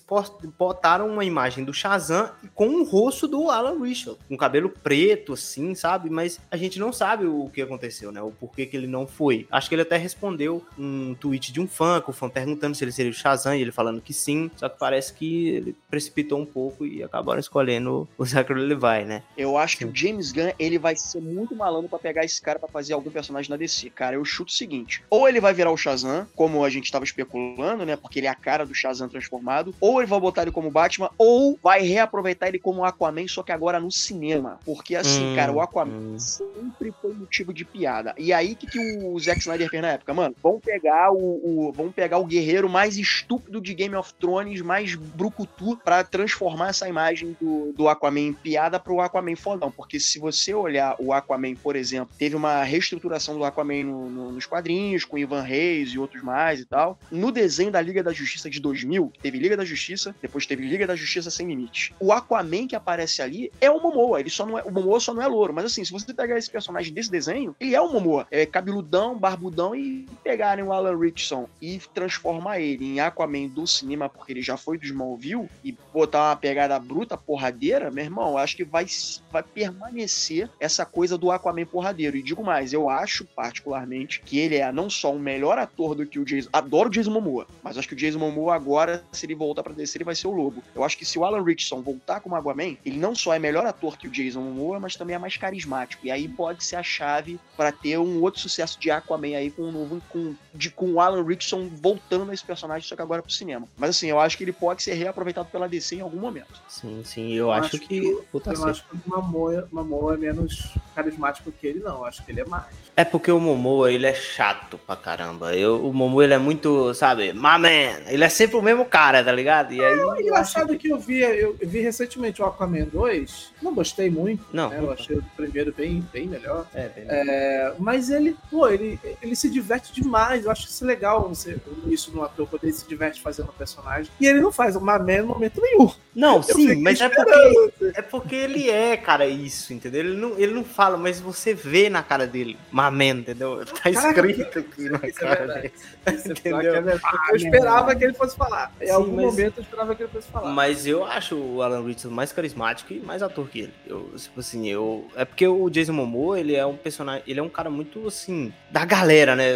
botaram uma imagem do Shazam com o rosto do Alan Richard, com cabelo preto, assim, sabe? Mas a gente não sabe o que aconteceu, né? O porquê que ele não foi. Acho que ele até respondeu um tweet de um fã, com o fã perguntando se ele seria o Shazam, e ele falando que sim, só que parece que ele precipitou um pouco e acabaram escolhendo o Zachary Levi, né? Eu acho que o James Gunn, ele vai ser muito malandro pra pegar esse cara pra fazer algum personagem na DC. Cara, eu chuto o seguinte: ou ele vai virar o Shazam, como a gente tava especulando, né? Porque ele é a cara do Shazam transformado, ou ele vai botar ele como Batman, ou vai reaproveitar ele como Aquaman, só que agora no cinema. Porque assim, Hum, cara, o Aquaman hum. sempre foi motivo de piada. E aí, o que, que o Zack Snyder fez na época? Mano, vamos pegar o, o- vamos pegar o guerreiro mais estúpido de Game of Thrones, mais brucutu, pra transformar essa imagem do, do Aquaman em piada pro Aquaman fodão. Porque se você olhar o Aquaman, por exemplo, teve uma reestruturação do Aquaman no- no- nos quadrinhos, com Ivan Reis e outros mais e tal. No desenho da Liga da Justiça de 2000, teve Liga da Justiça, depois teve Liga da Justiça Sem Limites. O Aquaman que aparece ali é o Momoa, ele só não é, o Momoa só não é louro, mas assim, se você pegar esse personagem desse desenho, ele é o Momoa, é cabeludão, barbudão e pegarem o Alan Richardson e transformar ele em Aquaman do cinema, porque ele já foi do Smallville, e botar uma pegada bruta, porradeira, meu irmão, acho que vai, vai permanecer essa coisa do Aquaman porradeiro. E digo mais, eu acho particularmente que ele é não só um melhor ator do que o Jason, adoro o Jason Momoa, mas acho que o Jason Momoa agora, se ele voltar pra descer, ele vai ser o Lobo. Eu acho que se o Alan Richardson voltar como Aquaman, ele não só é melhor ator que o Jason Momoa, mas também é mais carismático. E aí pode ser a chave pra ter um outro sucesso de Aquaman aí com um novo com, de, com o Alan Richardson voltando a esse personagem, só que agora pro cinema. Mas assim, eu acho que ele pode ser reaproveitado pela DC em algum momento. Sim, sim, eu, acho, que. Puta eu certo. acho que o Mamoa, Mamoa é menos carismático que ele, não. Eu acho que ele é mais. É porque o Momoa, ele é chato pra caramba. Eu, o Momoa, ele é muito, sabe, my man. Ele é sempre o mesmo cara, tá ligado? E aí. eu acho Engraçado que eu vi, eu vi recentemente o Aquaman 2, não gostei muito, Não, né? Eu achei o primeiro bem, bem melhor. É, bem- É, mas ele, pô, ele, ele se diverte demais. Eu acho isso legal, você, isso no ator, quando ele se diverte fazendo um personagem. E ele não faz uma merda no momento nenhum. Não, sim, mas é porque, é porque ele é, cara, isso, entendeu? Ele não, ele não fala, mas você vê na cara dele, my man, entendeu? Tá escrito aqui na é cara dele. É Entendeu? é eu esperava que ele fosse falar. Em Sim, algum mas- momento eu esperava que ele fosse falar. Mas eu acho o Alan Richardson mais carismático e mais ator que ele. Eu, tipo assim, eu. É porque o Jason Momoa, ele é um personagem. Ele é um cara muito, assim, da galera, né?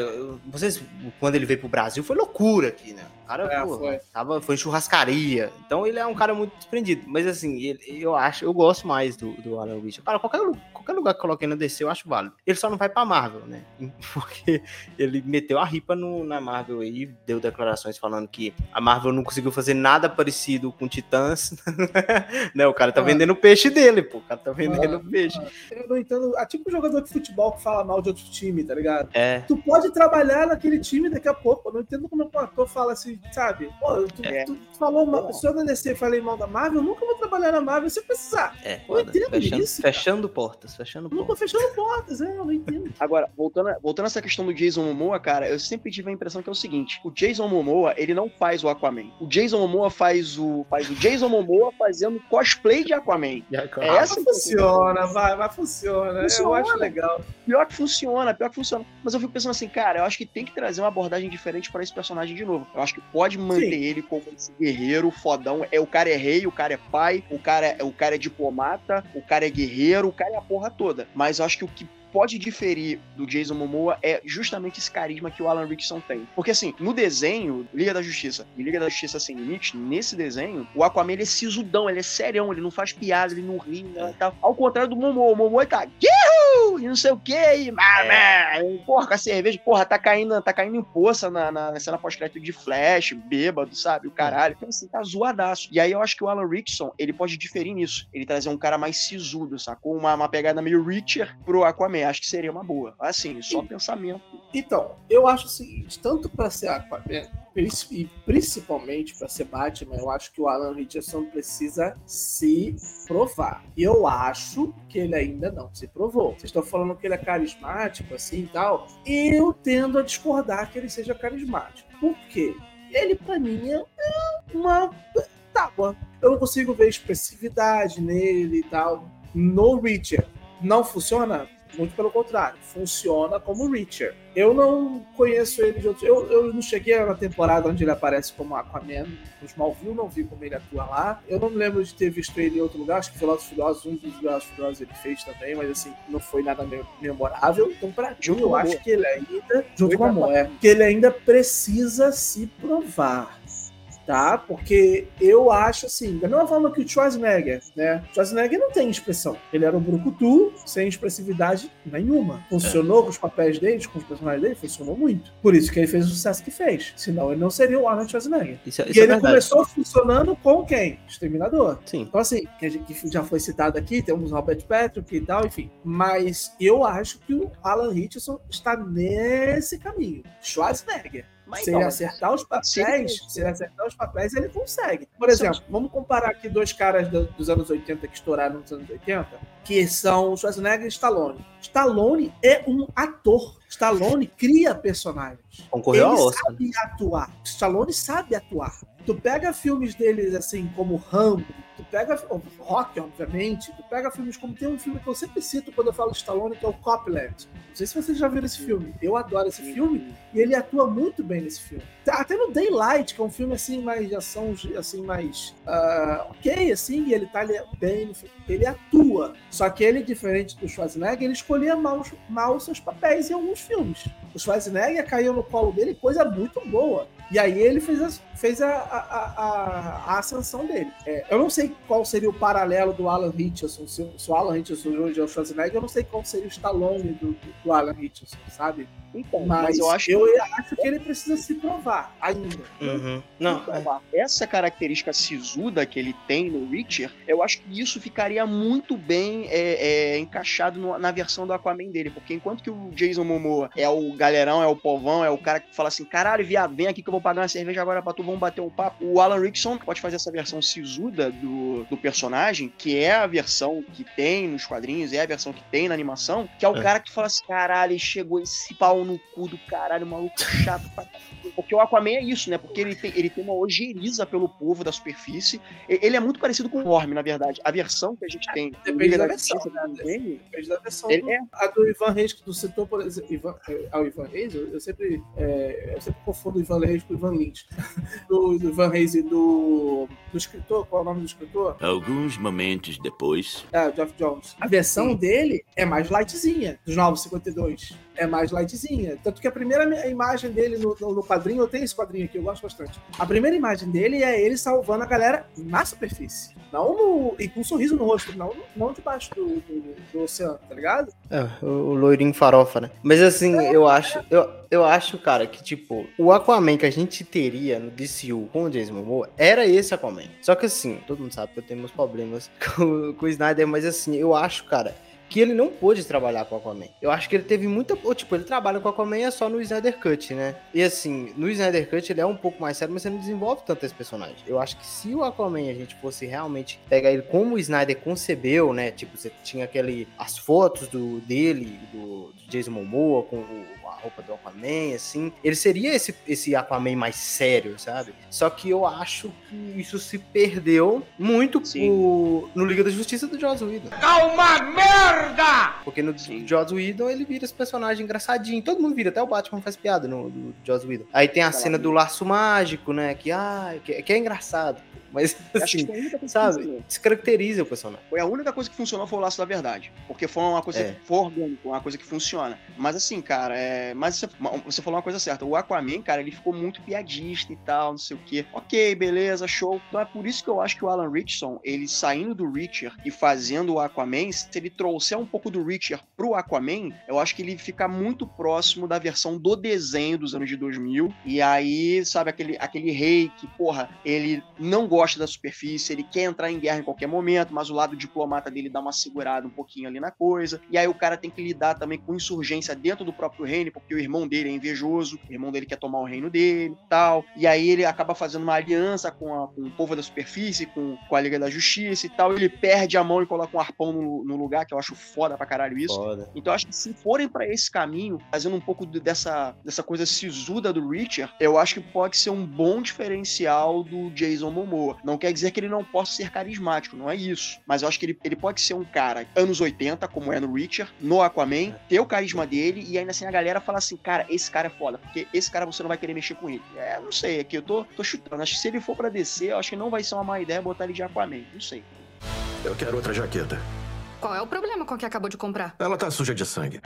Vocês, quando ele veio pro Brasil, foi loucura aqui, né? Cara É, pô, foi. Tava, foi churrascaria. Então ele é um cara muito desprendido. Mas assim, ele- eu acho, eu gosto mais do, do Alan Richardson. Cara, qualquer, qualquer lugar que coloquei na DC eu acho válido. Ele só não vai pra Marvel, né? Porque ele meteu a ripa no- na Marvel aí, deu declarações falando que a Marvel não conseguiu fazer nada parecido com Titãs. né? O cara tá Ah. vendendo o peixe dele, pô. O cara tá vendendo Ah, o peixe. Eu não entendo. É tipo um jogador de futebol que fala mal de outro time, tá ligado? É. Tu pode trabalhar naquele time daqui a pouco. Eu não entendo como um ator fala assim, sabe? Pô, tu, É. tu falou mal. Se eu da DC falei mal da Marvel, eu nunca vou trabalhar na Marvel se precisar. É, Eu foda. entendo Fechando, isso, fechando portas, fechando Eu Não tô portas. fechando portas, é, eu não entendo. Agora, voltando, a- voltando a essa questão do Jason Momoa, cara, eu sempre tive a impressão que é o seguinte: o Jason Momoa, ele não faz o Aquaman. O Jason Momoa faz o, faz o Jason Momoa fazendo cosplay de Aquaman. É essa Mas funciona, vai, vai, funciona. Eu Funciona. acho legal. Pior que funciona, pior que funciona. Mas eu fico pensando assim, cara, eu acho que tem que trazer uma abordagem diferente pra esse personagem de novo. Eu acho que pode manter Sim. ele como esse guerreiro fodão. É, o cara é rei, o cara é pai, o cara é, o cara é diplomata, o cara é guerreiro, o cara é a porra toda. Mas eu acho que o que pode diferir do Jason Momoa é justamente esse carisma que o Alan Rickson tem. Porque assim, no desenho Liga da Justiça e Liga da Justiça Sem Limites, nesse desenho, o Aquaman ele é sisudão, ele é serião, ele não faz piada, ele não ri, né, tal. Ao contrário do Momoa, o Momoa tá "Yuhu!" e não sei o que, e má, má, porra, com a cerveja, porra, tá caindo, tá caindo em poça na, na cena pós-crédito de Flash, bêbado, sabe, o caralho. Então assim, tá zoadaço. E aí eu acho que o Alan Rickson, ele pode diferir nisso, ele trazer um cara mais sisudo, sacou? Uma, uma pegada meio Richard pro Aquaman, acho que seria uma boa. Assim, só pensamento. Então, eu acho o seguinte, tanto pra ser Aquaman princi- e principalmente pra ser Batman, eu acho que o Alan Richardson precisa se provar. E eu acho que ele ainda não se provou. Vocês estão falando que ele é carismático, assim e tal. Eu tendo a discordar que ele seja carismático. Por quê? Ele, pra mim, é uma tábua. Eu não consigo ver expressividade nele e tal. No Richard. Não funciona? Muito pelo contrário, funciona como Richard. Eu não conheço ele de outros. Eu, eu não cheguei na temporada onde ele aparece como Aquaman. No Smallville, não vi como ele atua lá. Eu não me lembro de ter visto ele em outro lugar. Acho que Velozes Furiosos, um dos Velozes Furiosos ele fez também, mas assim, não foi nada me- memorável. Então, pra mim, eu acho Amor. que ele ainda. Junto Foi com o amor, é. Que ele ainda precisa se provar tá? Porque eu acho assim, da mesma forma que o Schwarzenegger, né? O Schwarzenegger não tem expressão. Ele era um brucutu sem expressividade nenhuma. Funcionou com os papéis dele, com os personagens dele, funcionou muito. Por isso que ele fez o sucesso que fez. Senão ele não seria o Arnold Schwarzenegger. Isso, E isso é ele verdade. começou funcionando com quem? Exterminador. Sim. Então, assim, que já foi citado aqui, temos Robert Patrick e tal, enfim. Mas eu acho que o Alan Richardson está nesse caminho. Schwarzenegger. Mas se então, ele mas- acertar os papéis, ele- se ele acertar os papéis, ele consegue. Por exemplo, vamos comparar aqui dois caras do- dos anos 80 que estouraram nos anos 80, que são Schwarzenegger e Stallone. Stallone é um ator. Stallone cria personagens. Concorreu ele ao Oscar. sabe atuar. Stallone sabe atuar. Tu pega filmes deles assim como Rambo, tu pega Rock, obviamente, tu pega filmes como tem um filme que eu sempre cito quando eu falo de Stallone, que é o Copland. Não sei se vocês já viram esse filme. Eu adoro esse filme e ele atua muito bem nesse filme. Tá, Até no Daylight, que é um filme assim mais de ação, assim mais ah, ok, assim, e ele tá ali bem no filme. Ele atua. Só que ele, diferente do Schwarzenegger, ele escolhia mal, mal seus papéis em alguns filmes. O Schwarzenegger caiu no colo dele, coisa muito boa. E aí ele fez a, fez a, a, a- a ascensão dele. É, eu não sei qual seria o paralelo do Alan Richardson. Se, se o Alan Richardson hoje é o Schwarzenegger, eu não sei qual seria o Stallone do, do Alan Richardson, sabe? Então, Mas, mas, eu acho eu acho que ele precisa se provar ainda. Uhum. Não, é. provar. Essa característica sisuda que ele tem no Richard, eu acho que isso ficaria muito bem é, é, encaixado no- na versão do Aquaman dele, porque enquanto que o Jason Momoa é o galerão, é o povão, é o cara que fala assim, caralho, viado, vem aqui que eu vou pagar uma cerveja agora pra tu, vamos bater um papo. O Alan Rickson pode fazer essa versão sisuda do, do personagem, que é a versão que tem nos quadrinhos, é a versão que tem na animação, que é o É. cara que fala assim, caralho, chegou esse pau no cu do caralho, maluco chato pra. Porque o Aquaman é isso, né? Porque ele tem, ele tem uma ojeriza pelo povo da superfície. Ele é muito parecido com o Orm, na verdade. A versão que a gente tem Depende da Justiça versão, né? também, Depende da versão. ele do- é. A do Ivan Reis, que tu citou, por exemplo, Ivan, é, ao Ivan Reis, eu, eu sempre, é, eu sempre confundo o Ivan Reis com o Ivan Lynch. do, do Ivan Reis e do, do escritor, qual é o nome do escritor? Alguns momentos depois. É, o Jeff Jones. A versão dele é mais lightzinha, dos 952. É mais lightzinha. Tanto que a primeira imagem dele no, no, no quadrinho, eu tenho esse quadrinho aqui, eu gosto bastante. A primeira imagem dele é ele salvando a galera na superfície. Não no, e com um sorriso no rosto, não, não debaixo do, do, do oceano, tá ligado? É, o loirinho farofa, né? Mas assim, é, eu acho, eu, eu acho, cara, que tipo, o Aquaman que a gente teria no DCU com o Jason Momoa era esse Aquaman. Só que assim, todo mundo sabe que eu tenho meus problemas com, com o Snyder, mas assim, eu acho, cara, que ele não pôde trabalhar com Aquaman. Eu acho que ele teve muita. Tipo, ele trabalha com Aquaman é só no Snyder Cut, né? E assim, no Snyder Cut ele é um pouco mais sério, mas você não desenvolve tanto esse personagem. Eu acho que se o Aquaman a gente fosse realmente pegar ele como o Snyder concebeu, né? Tipo, você tinha aquele. as fotos do dele, do, do Jason Momoa, com o roupa do Aquaman, assim. Ele seria esse, esse Aquaman mais sério, sabe? Só que eu acho que isso se perdeu muito por, no Liga da Justiça do Joss Whedon. Calma, merda! Porque no Sim. Joss Whedon ele vira esse personagem engraçadinho. Todo mundo vira, até o Batman faz piada no do Joss Whedon. Aí tem a cena do laço mágico, né? Que, ah, que, que é engraçado. Mas, assim, sabe, descaracteriza o personagem. Foi a única coisa que funcionou foi o Laço da Verdade. Porque foi uma coisa é. for orgânica, uma coisa que funciona. Mas assim, cara, é... mas você, você falou uma coisa certa. O Aquaman, cara, ele ficou muito piadista e tal, não sei o quê. Ok, beleza, show. Então é por isso que eu acho que o Alan Richardson, ele saindo do Richard e fazendo o Aquaman, se ele trouxer um pouco do Richard pro Aquaman, eu acho que ele fica muito próximo da versão do desenho dos anos de 2000. E aí, sabe, aquele, aquele rei que, porra, ele não gosta da superfície, ele quer entrar em guerra em qualquer momento, mas o lado diplomata dele dá uma segurada um pouquinho ali na coisa. E aí o cara tem que lidar também com insurgência dentro do próprio reino, porque o irmão dele é invejoso, o irmão dele quer tomar o reino dele tal. E aí ele acaba fazendo uma aliança com, a, com o povo da superfície, com, com a Liga da Justiça e tal. Ele perde a mão e coloca um arpão no, no lugar, que eu acho foda pra caralho isso. Foda. Então eu acho que se forem para esse caminho, fazendo um pouco dessa, dessa coisa sisuda do Richard, eu acho que pode ser um bom diferencial do Jason Momoa. Não quer dizer que ele não possa ser carismático, não é isso. Mas eu acho que ele, ele pode ser um cara anos 80, como é no Richard, no Aquaman, ter o carisma dele e ainda assim a galera fala assim, cara, esse cara é foda, porque esse cara você não vai querer mexer com ele. É, não sei, aqui eu tô, tô chutando. Acho que se ele for para descer, eu acho que não vai ser uma má ideia botar ele de Aquaman. Não sei. Eu quero outra jaqueta. Qual é o problema com a que acabou de comprar? Ela tá suja de sangue.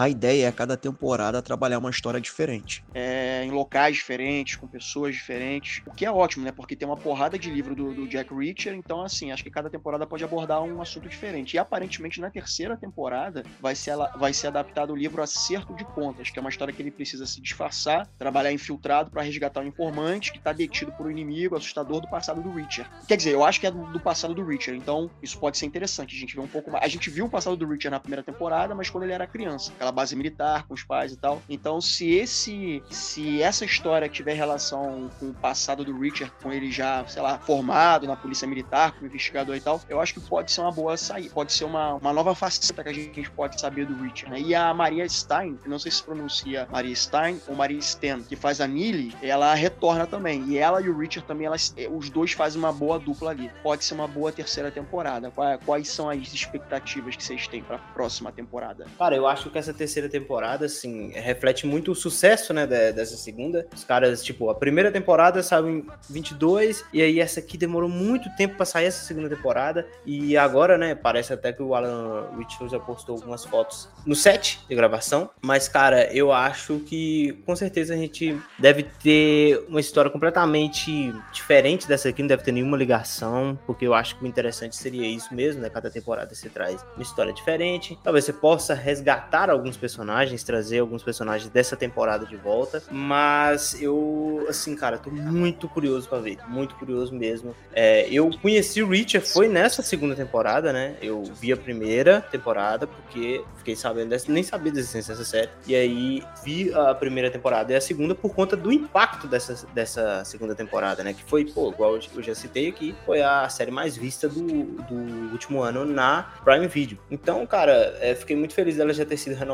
A ideia é a cada temporada trabalhar uma história diferente. É, em locais diferentes, com pessoas diferentes. O que é ótimo, né? Porque tem uma porrada de livro do, do, Jack Reacher, então, assim, acho que cada temporada pode abordar um assunto diferente. E aparentemente, na terceira temporada, vai ser, vai ser adaptado o livro Acerto de Contas, que é uma história que ele precisa se disfarçar, trabalhar infiltrado para resgatar um informante que está detido por um inimigo assustador do passado do Reacher. Quer dizer, eu acho que é do, do passado do Reacher, então isso pode ser interessante. A gente vê um pouco mais. A gente viu o passado do Reacher na primeira temporada, mas quando ele era criança. Base militar com os pais e tal. Então, se esse se essa história tiver relação com o passado do Richard, com ele já, sei lá, formado na polícia militar, como investigador e tal, eu acho que pode ser uma boa saída, pode ser uma, uma nova faceta que a gente pode saber do Richard, né? E a Maria Stein, não sei se pronuncia Maria Stein ou Maria Sten, que faz a Nili, ela retorna também. E ela e o Richard também, elas, os dois fazem uma boa dupla ali. Pode ser uma boa terceira temporada. Quais são as expectativas que vocês têm para a próxima temporada? Cara, eu acho que essa terceira temporada, assim, reflete muito o sucesso, né, dessa segunda. Os caras, tipo, a primeira temporada saiu em 22, e aí essa aqui demorou muito tempo pra sair essa segunda temporada, e agora, né, parece até que o Alan Richards já postou algumas fotos no set de gravação, mas, cara, eu acho que com certeza a gente deve ter uma história completamente diferente dessa aqui, não deve ter nenhuma ligação, porque eu acho que o interessante seria isso mesmo, né, cada temporada você traz uma história diferente, talvez você possa resgatar alguns personagens trazer alguns personagens dessa temporada de volta. Mas eu, assim, cara, tô muito curioso para ver. Muito curioso mesmo. É, eu conheci o Richard, foi nessa segunda temporada, né? Eu vi a primeira temporada, porque fiquei sabendo dessa, nem sabia da existência dessa série. E aí vi a primeira temporada e a segunda por conta do impacto dessa, dessa segunda temporada, né? Que foi, pô, igual eu já citei aqui, foi a série mais vista do, do último ano na Prime Video. Então, cara, é, fiquei muito feliz dela já ter sido renovada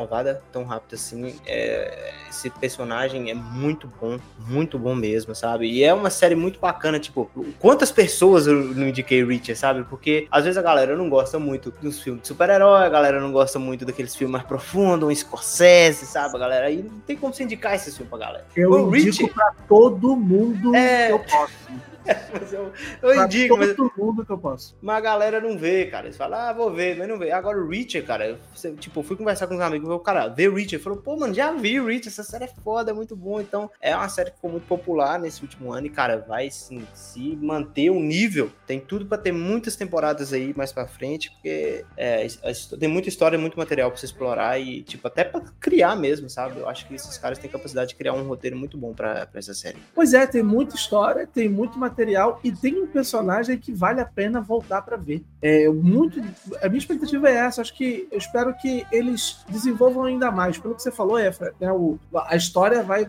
tão rápido assim. É, esse personagem é muito bom, muito bom mesmo, sabe? E é uma série muito bacana, tipo, quantas pessoas eu não indiquei Richard, sabe? Porque às vezes a galera não gosta muito dos filmes de super-herói, a galera não gosta muito daqueles filmes mais profundos, um Scorsese, sabe, galera? Aí não tem como você indicar esse filme pra galera. Eu o indico Richard, pra todo mundo é... que eu posso. mas eu, eu Pra indico, mas, todo mundo que eu posso. mas a galera não vê, cara. Eles falam, ah, vou ver, mas não vê. Agora o Richard, cara, você, tipo, eu fui conversar com uns amigos, o cara, vê o Richard, falou, pô, mano, já vi o Richard, essa série é foda, é muito bom. Então, é uma série que ficou muito popular nesse último ano e, cara, vai sim, se manter o nível. Tem tudo pra ter muitas temporadas aí mais pra frente, porque é, tem muita história, muito material pra você explorar e, tipo, até pra criar mesmo, sabe? Eu acho que esses caras têm capacidade de criar um roteiro muito bom pra, pra essa série. Pois é, tem muita história, tem muito material e tem um personagem que vale a pena voltar pra ver. É muito. A minha expectativa é essa. Acho que eu espero que eles desenvolvam ainda mais. Pelo que você falou, Efra, né, o- a história vai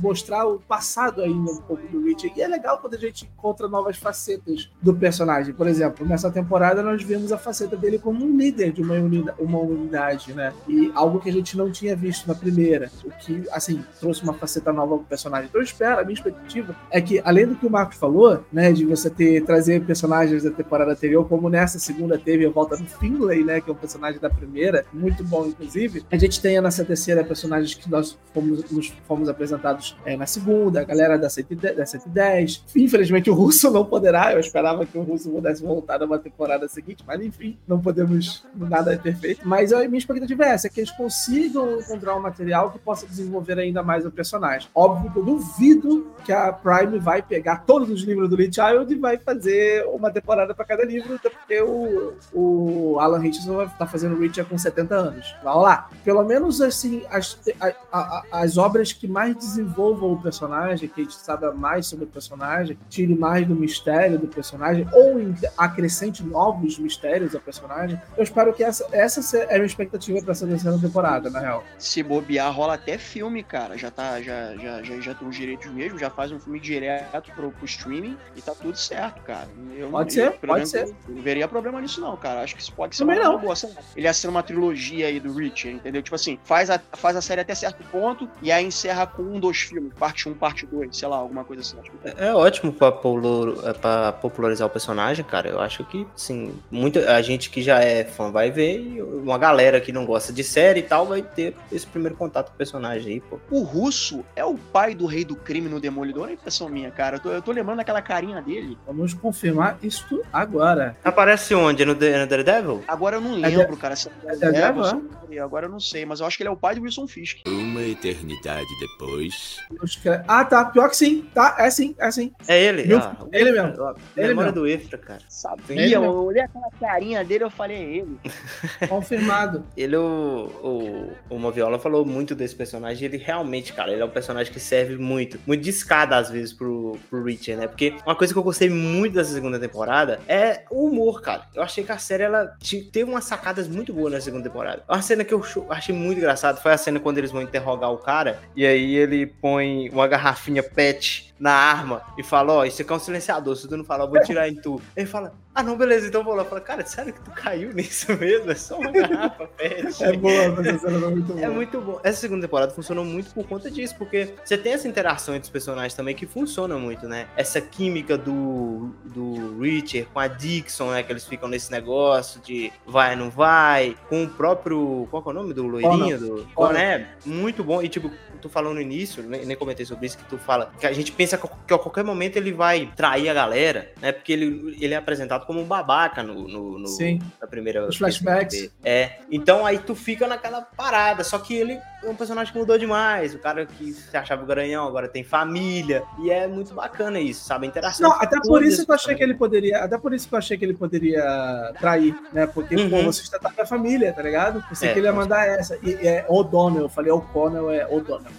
mostrar o passado ainda um pouco do Richard. E é legal quando a gente encontra novas facetas do personagem. Por exemplo, nessa temporada nós vimos a faceta dele como um líder de uma unidade, uma unidade né? E algo que a gente não tinha visto na primeira. O que, assim, trouxe uma faceta nova pro personagem. Então eu espero, a minha expectativa é que, além do que o Marcos falou, né, de você ter trazer personagens da temporada anterior, como nessa segunda teve a volta do Finlay, né, que é um personagem da primeira, muito bom, inclusive, a gente tenha nessa terceira personagens que nós fomos, nos fomos apresentados é, na segunda, a galera da 110, da 110. Infelizmente o Russo não poderá, eu esperava que o Russo pudesse voltar numa temporada seguinte, mas enfim, não podemos, nada é perfeito. Mas a minha expectativa é essa, é que eles consigam encontrar um material que possa desenvolver ainda mais o personagem. Óbvio que eu duvido que a Prime vai pegar todos os livros do Lee Child e vai fazer uma temporada para cada livro, até porque o, o Alan Richardson vai estar fazendo Richard com 70 anos. Vai lá. Pelo menos assim, as, a- a- as obras que mais desenvolvam o personagem, que a gente saiba mais sobre o personagem, tire mais do mistério do personagem, ou acrescente novos mistérios ao personagem. Eu espero que essa, essa é a minha expectativa para essa terceira temporada, na real. Se bobear, rola até filme, cara. Já tá, já, já, já, já tem os direitos mesmo, já faz um filme direto pro, pro streaming e tá tudo certo, cara. Eu, Pode eu, ser, pelo pode ser. Eu não veria problema nisso, não, cara. Acho que isso pode ser Também uma não. boa. lá. Ele assina uma trilogia aí do Richard, entendeu? Tipo assim, faz a, faz a série até certo ponto e aí encerra com um, dois filmes, parte 1, um, parte 2, sei lá, alguma coisa assim. Acho que É é ótimo pra, polo- é, pra popularizar o personagem, cara. Eu acho que, sim, muita a gente que já é fã vai ver e uma galera que não gosta de série e tal vai ter esse primeiro contato com o personagem aí, pô. O russo é o pai do rei do crime no Demolidor? É impressão minha, cara. Eu tô, eu tô lembrando daquela carinha dele. Vamos confirmar isto agora. Aparece onde? No, The- no Daredevil? Agora eu não É lembro, cara. Se é Daredevil, se é- agora eu não sei, mas eu acho que ele é o pai do Wilson Fisk. Uma eternidade depois. Cre- Ah, tá. Pior que sim. Tá, é sim, é sim. É ele? Meu- Ah, o ele mesmo. ó, Ele Memória mesmo. do Efra, cara. Sabia, Ele eu mesmo. olhei aquela carinha dele eu falei, é ele. Confirmado. Ele, o, o, o Moviola falou muito desse personagem. Ele realmente, cara, ele é um personagem que serve muito, muito de escada às vezes pro, pro Richard, né? Porque uma coisa que eu gostei muito dessa segunda temporada é o humor, cara. Eu achei que a série ela te- teve umas sacadas muito boas na segunda temporada. Uma cena que eu achei muito engraçado foi a cena quando eles vão interrogar o cara e aí ele põe uma garrafinha PET na arma e fala: Ó, isso aqui é um silenciador. Se tu não falar, eu vou tirar em tu. Ele fala: Ah, não, beleza, então vou lá. Fala, cara, sério que tu caiu nisso mesmo? É só uma garrafa PET. É boa, mas foi muito boa. É muito bom. Essa segunda temporada funcionou muito por conta disso, porque você tem essa interação entre os personagens também que funciona muito, né? Essa química do, do Richard com a Dixon, né? Que eles ficam nesse negócio de vai, não vai, com o próprio. Qual é o nome do loirinho? Do, Connor. né? Muito bom. E tipo, tu falou no início, nem, nem comentei sobre isso, que tu fala que a gente pensa que a qualquer momento ele vai trair a galera, né? Porque ele, ele é apresentado como um babaca no, no, no- Sim. na primeira. Os flashbacks. É. Então aí tu fica naquela parada. Só que ele é um personagem que mudou demais. O cara que se achava o garanhão agora tem família. E é muito bacana isso, sabe? A interação. Não, até por isso que eu achei que ele poderia. Até por isso que eu achei que ele poderia trair, né? Porque, pô, Uhum. você está com a família, tá ligado? Pensei É, que ele ia mandar essa. E é O'Donnell, eu falei O'Connell, é O'Donnell.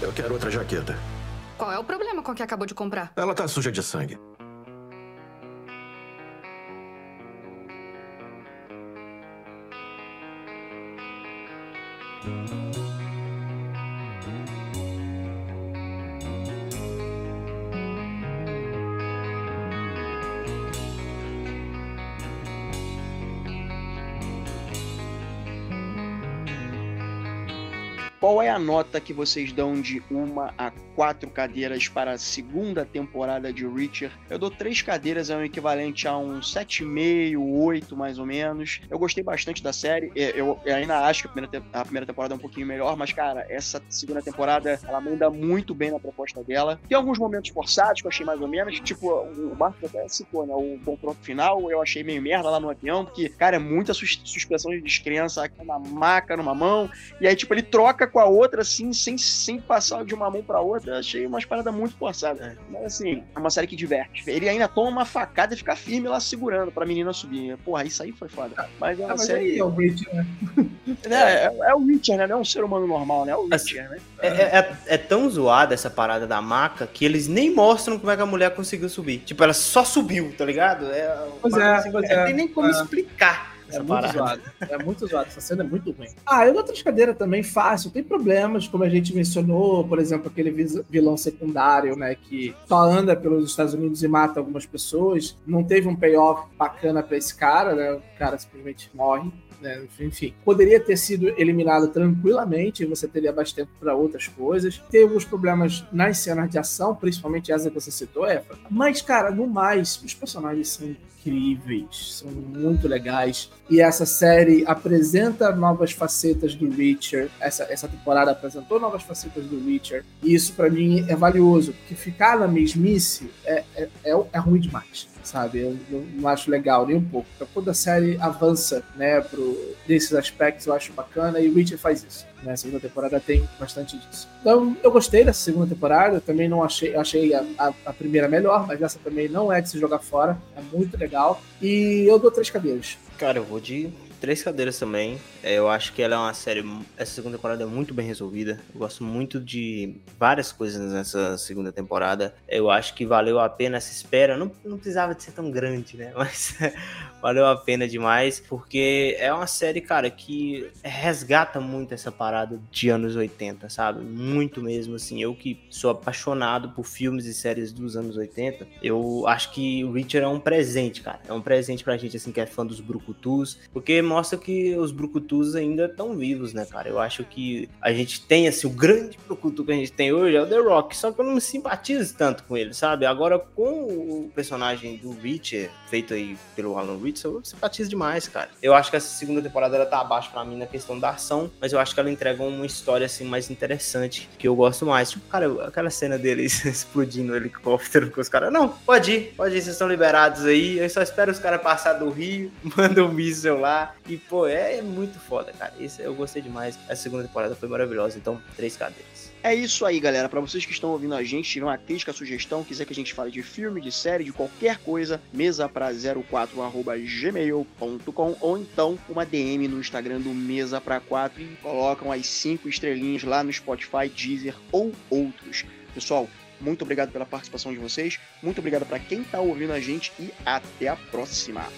Eu quero outra jaqueta. Qual é o problema com a que acabou de comprar? Ela tá suja de sangue. A nota que vocês dão de uma a quatro cadeiras para a segunda temporada de Reacher? Eu dou três cadeiras, é um equivalente a um 7,5, 8 mais ou menos. Eu gostei bastante da série. É, eu, ainda acho que a primeira, a primeira temporada é um pouquinho melhor, mas, cara, essa segunda temporada ela manda muito bem na proposta dela. Tem alguns momentos forçados que eu achei mais ou menos, tipo, o Marcos até citou, né? O confronto final eu achei meio merda lá no avião, porque, cara, é muita sus suspensão de descrença, uma maca numa mão, e aí, tipo, ele troca com a outra, assim, sem, sem passar de uma mão pra outra. Eu achei umas paradas muito forçadas. Mas, assim, é uma série que diverte. Ele ainda toma uma facada e fica firme lá segurando pra menina subir. Porra, isso aí foi foda. Mas é uma Ah, mas série. aí é o Bridge, né? É, é, é o Witcher, né? Não é um ser humano normal, né? É o Witcher, né? É, é- é tão zoada essa parada da maca que eles nem mostram como é que a mulher conseguiu subir. Tipo, ela só subiu, tá ligado? É, Pois é, pois Não é. tem nem como É. explicar É essa muito parada. zoado. É muito zoado. Essa cena é muito ruim. Ah, eu dou outras cadeiras também fácil. Tem problemas, como a gente mencionou, por exemplo, aquele vilão secundário, né? Que só anda pelos Estados Unidos e mata algumas pessoas. Não teve um payoff bacana pra esse cara, né? O cara simplesmente morre. Né? Enfim, poderia ter sido eliminado tranquilamente você teria mais tempo para outras coisas. Tem alguns problemas nas cenas de ação, principalmente essa que você citou, Efra. Mas, cara, no mais, os personagens são incríveis, são muito legais. E essa série apresenta novas facetas do Reacher. Essa, essa temporada apresentou novas facetas do Reacher. E isso, pra mim, é valioso, porque ficar na mesmice é, é, é, é ruim demais. Sabe, eu não, acho legal nem um pouco. Então, quando a série avança, né, pro, desses aspectos, eu acho bacana e o Reacher faz isso. Né? A segunda temporada tem bastante disso. Então, eu gostei dessa segunda temporada. Também não achei, achei a, a, a primeira melhor, mas essa também não é de se jogar fora. É muito legal. E eu dou três cadeiras. Cara, eu vou de três cadeiras também. É, Eu acho que ela é uma série. Essa segunda temporada é muito bem resolvida. Eu gosto muito de várias coisas nessa segunda temporada. Eu acho que valeu a pena essa espera. Não, não precisava de ser tão grande, né? Mas valeu a pena demais. Porque é uma série, cara, que resgata muito essa parada de anos 80, sabe? Muito mesmo, assim. Eu que sou apaixonado por filmes e séries dos anos 80, eu acho que o Richard é um presente, cara. É um presente pra gente, assim, que é fã dos Brucutus. Porque mostra que os Brucutus ainda estão vivos, né, cara? Eu acho que a gente tem, assim, o grande Brucutu que a gente tem hoje é o The Rock. Só que eu não me simpatizo tanto com ele, sabe? Agora, com o personagem do Richard, feito aí pelo Alan Ritz, eu simpatizo demais, cara. Eu acho que essa segunda temporada ela tá abaixo pra mim na questão da ação, mas eu acho que ela entrega uma história, assim, mais interessante, que eu gosto mais. Tipo, cara, aquela cena deles explodindo o helicóptero com os caras. Não, pode ir, pode ir, vocês estão liberados aí. Eu só espero os caras passar do rio, manda um míssil lá. E, pô, é, muito foda, cara. Isso eu gostei demais. Essa segunda temporada foi maravilhosa. Então, três cadeiras. É isso aí, galera. Para vocês que estão ouvindo a gente, tiver uma crítica, sugestão, quiser que a gente fale de filme, de série, de qualquer coisa, mesa pra 04@gmail.com ou então uma DM no Instagram do Mesa pra 4 e colocam as cinco estrelinhas lá no Spotify, Deezer ou outros. Pessoal, muito obrigado pela participação de vocês, muito obrigado para quem tá ouvindo a gente e até a próxima.